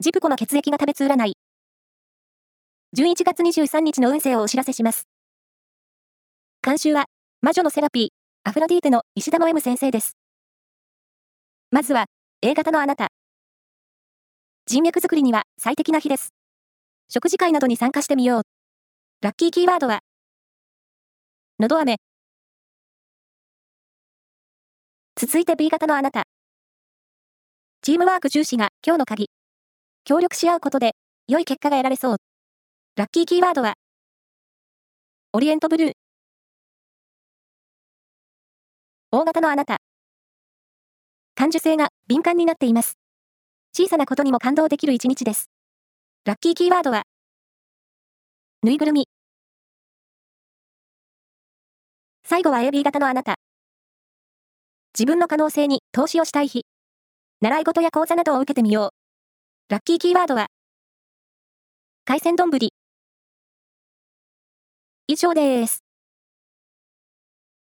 ジプコの血液が食べつ占い。11月23日の運勢をお知らせします。監修は、魔女のセラピー、アフロディーテの石田の M 先生です。まずは、A 型のあなた。人脈作りには最適な日です。食事会などに参加してみよう。ラッキーキーワードは、のど飴。続いて B 型のあなた。チームワーク重視が今日の鍵。協力し合うことで、良い結果が得られそう。ラッキーキーワードは、オリエントブルー。大型のあなた。感受性が敏感になっています。小さなことにも感動できる一日です。ラッキーキーワードは、ぬいぐるみ。最後は AB 型のあなた。自分の可能性に投資をしたい日。習い事や講座などを受けてみよう。ラッキーキーワードは、海鮮丼。以上です。